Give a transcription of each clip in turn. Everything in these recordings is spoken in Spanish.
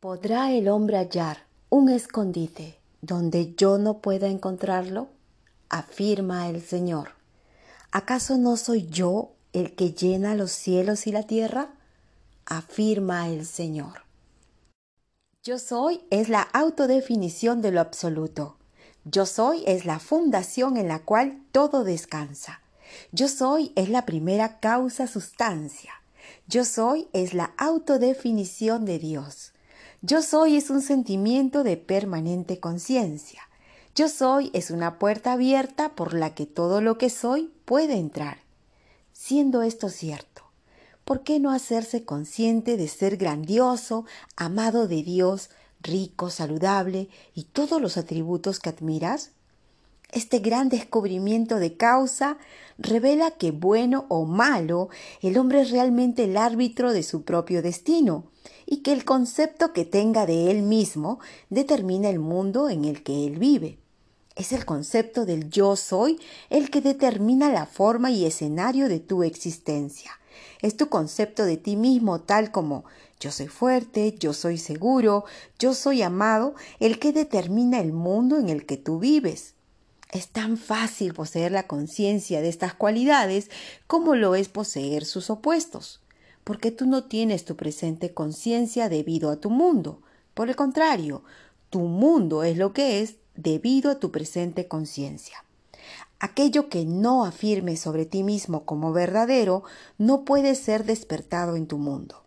¿Podrá el hombre hallar un escondite donde yo no pueda encontrarlo? afirma el Señor. ¿Acaso no soy yo el que llena los cielos y la tierra? afirma el Señor. Yo soy es la autodefinición de lo absoluto. Yo soy es la fundación en la cual todo descansa. Yo soy es la primera causa sustancia. Yo soy es la autodefinición de Dios. Yo soy es un sentimiento de permanente conciencia. Yo soy es una puerta abierta por la que todo lo que soy puede entrar. Siendo esto cierto, ¿por qué no hacerse consciente de ser grandioso, amado de Dios, rico, saludable y todos los atributos que admiras? Este gran descubrimiento de causa revela que bueno o malo, el hombre es realmente el árbitro de su propio destino y que el concepto que tenga de él mismo determina el mundo en el que él vive. Es el concepto del yo soy el que determina la forma y escenario de tu existencia. Es tu concepto de ti mismo tal como yo soy fuerte, yo soy seguro, yo soy amado, el que determina el mundo en el que tú vives. Es tan fácil poseer la conciencia de estas cualidades como lo es poseer sus opuestos, porque tú no tienes tu presente conciencia debido a tu mundo. Por el contrario, tu mundo es lo que es debido a tu presente conciencia. Aquello que no afirmes sobre ti mismo como verdadero no puede ser despertado en tu mundo.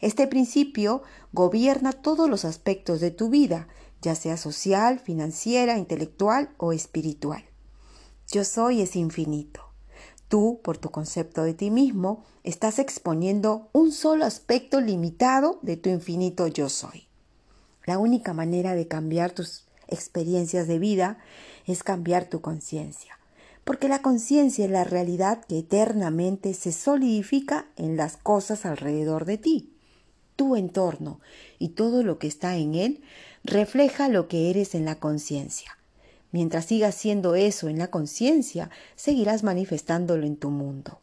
Este principio gobierna todos los aspectos de tu vida, ya sea social, financiera, intelectual o espiritual. Yo soy es infinito. Tú, por tu concepto de ti mismo, estás exponiendo un solo aspecto limitado de tu infinito yo soy. La única manera de cambiar tus experiencias de vida es cambiar tu conciencia, porque la conciencia es la realidad que eternamente se solidifica en las cosas alrededor de ti. Tu entorno y todo lo que está en él refleja lo que eres en la conciencia. Mientras sigas siendo eso en la conciencia, seguirás manifestándolo en tu mundo.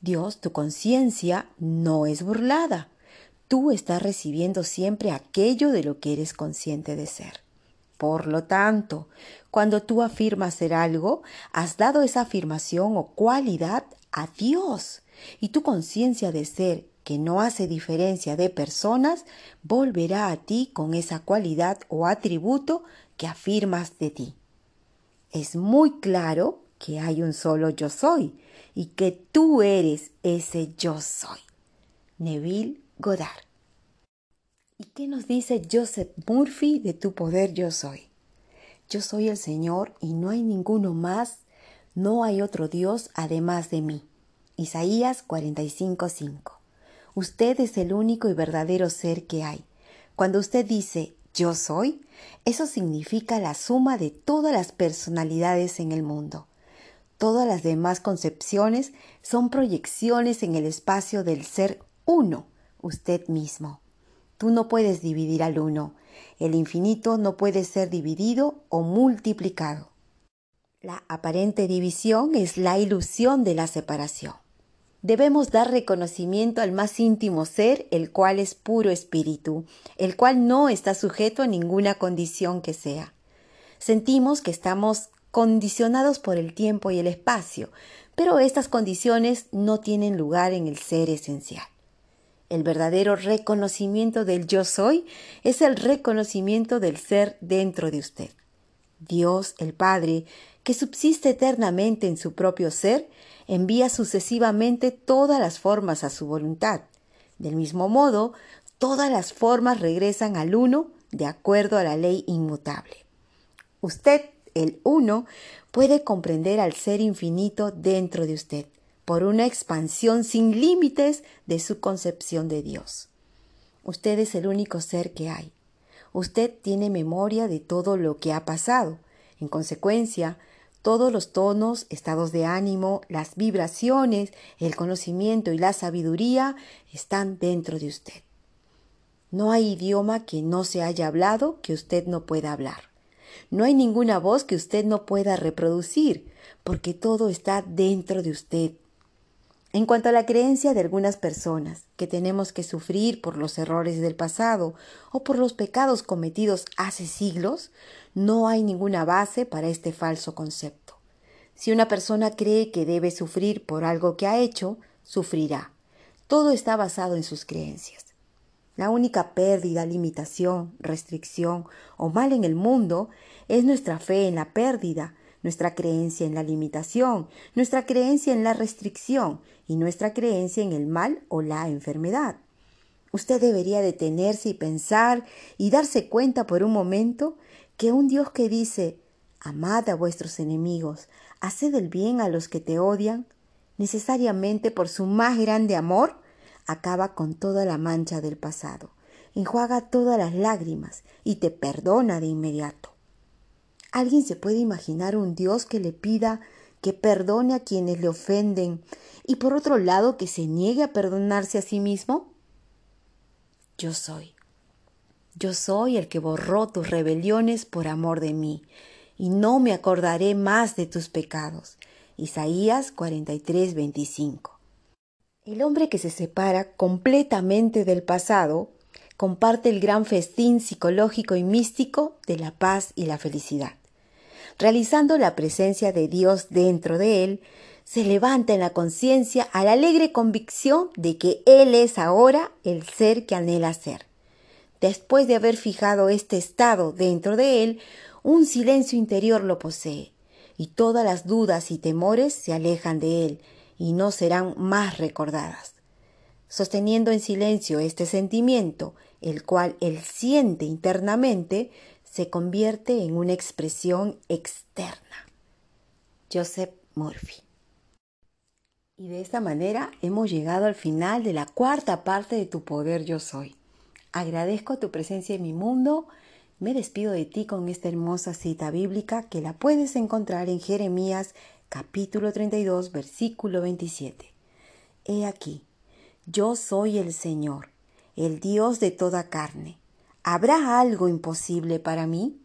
Dios, tu conciencia, no es burlada. Tú estás recibiendo siempre aquello de lo que eres consciente de ser. Por lo tanto, cuando tú afirmas ser algo, has dado esa afirmación o cualidad a Dios. Y tu conciencia de ser que no hace diferencia de personas, volverá a ti con esa cualidad o atributo que afirmas de ti. Es muy claro que hay un solo yo soy y que tú eres ese yo soy. Neville Goddard. ¿Y qué nos dice Joseph Murphy de tu poder yo soy? Yo soy el Señor y no hay ninguno más, no hay otro Dios además de mí. Isaías 45:5. Usted es el único y verdadero ser que hay. Cuando usted dice yo soy, eso significa la suma de todas las personalidades en el mundo. Todas las demás concepciones son proyecciones en el espacio del ser uno, usted mismo. Tú no puedes dividir al uno. El infinito no puede ser dividido o multiplicado. La aparente división es la ilusión de la separación debemos dar reconocimiento al más íntimo ser, el cual es puro espíritu, el cual no está sujeto a ninguna condición que sea. Sentimos que estamos condicionados por el tiempo y el espacio, pero estas condiciones no tienen lugar en el ser esencial. El verdadero reconocimiento del yo soy es el reconocimiento del ser dentro de usted. Dios, el Padre, que subsiste eternamente en su propio ser, envía sucesivamente todas las formas a su voluntad. Del mismo modo, todas las formas regresan al uno de acuerdo a la ley inmutable. Usted, el uno, puede comprender al ser infinito dentro de usted por una expansión sin límites de su concepción de Dios. Usted es el único ser que hay. Usted tiene memoria de todo lo que ha pasado. En consecuencia, todos los tonos, estados de ánimo, las vibraciones, el conocimiento y la sabiduría están dentro de usted. No hay idioma que no se haya hablado que usted no pueda hablar. No hay ninguna voz que usted no pueda reproducir, porque todo está dentro de usted. En cuanto a la creencia de algunas personas que tenemos que sufrir por los errores del pasado o por los pecados cometidos hace siglos, no hay ninguna base para este falso concepto. Si una persona cree que debe sufrir por algo que ha hecho, sufrirá. Todo está basado en sus creencias. La única pérdida, limitación, restricción o mal en el mundo es nuestra fe en la pérdida, nuestra creencia en la limitación, nuestra creencia en la restricción y nuestra creencia en el mal o la enfermedad. Usted debería detenerse y pensar y darse cuenta por un momento que un Dios que dice Amad a vuestros enemigos, haced el bien a los que te odian, necesariamente por su más grande amor, acaba con toda la mancha del pasado, enjuaga todas las lágrimas y te perdona de inmediato. ¿Alguien se puede imaginar un Dios que le pida que perdone a quienes le ofenden y por otro lado que se niegue a perdonarse a sí mismo? Yo soy. Yo soy el que borró tus rebeliones por amor de mí, y no me acordaré más de tus pecados. Isaías 43, 25. El hombre que se separa completamente del pasado comparte el gran festín psicológico y místico de la paz y la felicidad realizando la presencia de Dios dentro de él, se levanta en la conciencia a la alegre convicción de que Él es ahora el ser que anhela ser. Después de haber fijado este estado dentro de él, un silencio interior lo posee, y todas las dudas y temores se alejan de él y no serán más recordadas. Sosteniendo en silencio este sentimiento, el cual él siente internamente, se convierte en una expresión externa. Joseph Murphy. Y de esta manera hemos llegado al final de la cuarta parte de Tu Poder Yo Soy. Agradezco tu presencia en mi mundo. Me despido de ti con esta hermosa cita bíblica que la puedes encontrar en Jeremías capítulo 32 versículo 27. He aquí, yo soy el Señor, el Dios de toda carne ¿Habrá algo imposible para mí?